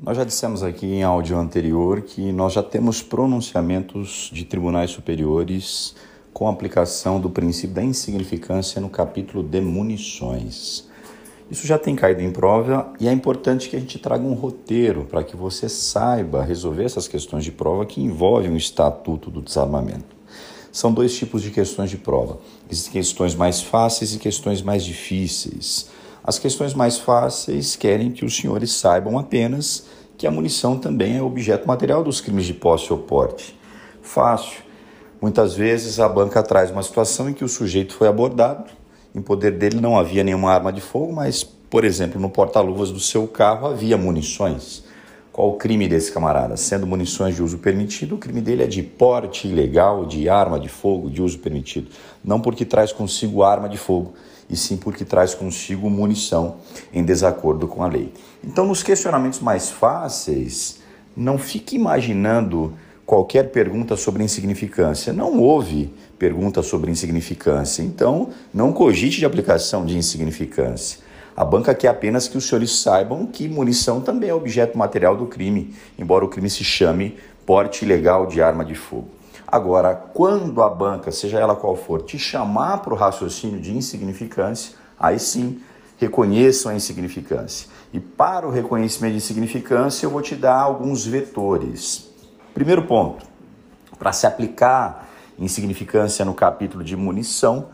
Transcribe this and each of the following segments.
Nós já dissemos aqui em áudio anterior que nós já temos pronunciamentos de tribunais superiores com aplicação do princípio da insignificância no capítulo de munições. Isso já tem caído em prova e é importante que a gente traga um roteiro para que você saiba resolver essas questões de prova que envolvem o estatuto do desarmamento. São dois tipos de questões de prova. Existem questões mais fáceis e questões mais difíceis. As questões mais fáceis querem que os senhores saibam apenas que a munição também é objeto material dos crimes de posse ou porte. Fácil. Muitas vezes a banca traz uma situação em que o sujeito foi abordado, em poder dele não havia nenhuma arma de fogo, mas, por exemplo, no porta-luvas do seu carro havia munições. Qual o crime desse camarada? Sendo munições de uso permitido, o crime dele é de porte ilegal de arma de fogo de uso permitido. Não porque traz consigo arma de fogo, e sim porque traz consigo munição em desacordo com a lei. Então, nos questionamentos mais fáceis, não fique imaginando qualquer pergunta sobre insignificância. Não houve pergunta sobre insignificância, então não cogite de aplicação de insignificância. A banca quer apenas que os senhores saibam que munição também é objeto material do crime, embora o crime se chame porte ilegal de arma de fogo. Agora, quando a banca, seja ela qual for, te chamar para o raciocínio de insignificância, aí sim reconheçam a insignificância. E para o reconhecimento de insignificância, eu vou te dar alguns vetores. Primeiro ponto, para se aplicar insignificância no capítulo de munição,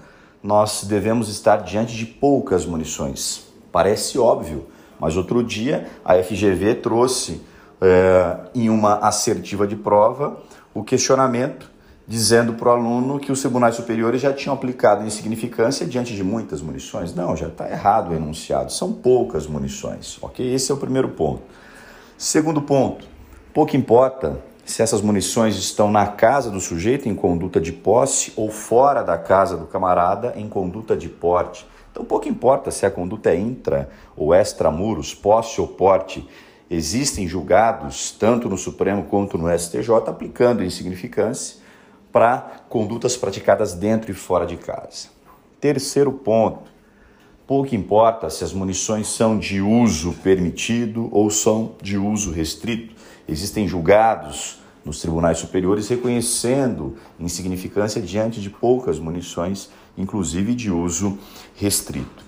nós devemos estar diante de poucas munições. Parece óbvio, mas outro dia a FGV trouxe é, em uma assertiva de prova o questionamento dizendo para o aluno que os tribunais superiores já tinham aplicado insignificância diante de muitas munições. Não, já está errado o enunciado, são poucas munições, ok? Esse é o primeiro ponto. Segundo ponto, pouco importa se essas munições estão na casa do sujeito em conduta de posse ou fora da casa do camarada em conduta de porte. Então pouco importa se a conduta é intra ou extramuros, posse ou porte, existem julgados, tanto no Supremo quanto no STJ, aplicando insignificância para condutas praticadas dentro e fora de casa. Terceiro ponto: pouco importa se as munições são de uso permitido ou são de uso restrito. Existem julgados nos tribunais superiores reconhecendo insignificância diante de poucas munições, inclusive de uso restrito.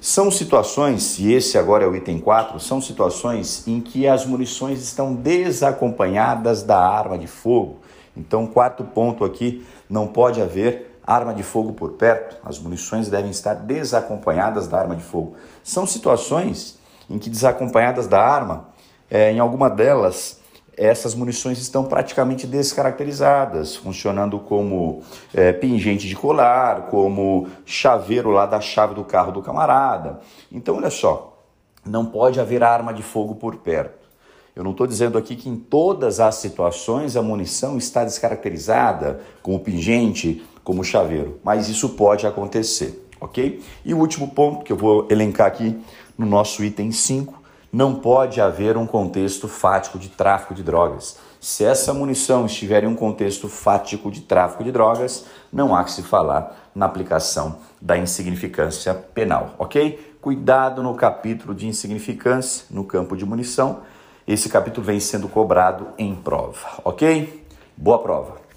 São situações, e esse agora é o item 4, são situações em que as munições estão desacompanhadas da arma de fogo. Então, quarto ponto aqui, não pode haver arma de fogo por perto. As munições devem estar desacompanhadas da arma de fogo. São situações em que desacompanhadas da arma, é, em alguma delas essas munições estão praticamente descaracterizadas, funcionando como é, pingente de colar, como chaveiro lá da chave do carro do camarada. Então, olha só, não pode haver arma de fogo por perto. Eu não estou dizendo aqui que em todas as situações a munição está descaracterizada, como pingente, como chaveiro, mas isso pode acontecer, ok? E o último ponto que eu vou elencar aqui no nosso item 5 não pode haver um contexto fático de tráfico de drogas. Se essa munição estiver em um contexto fático de tráfico de drogas, não há que se falar na aplicação da insignificância penal, ok? Cuidado no capítulo de insignificância no campo de munição. Esse capítulo vem sendo cobrado em prova, ok? Boa prova!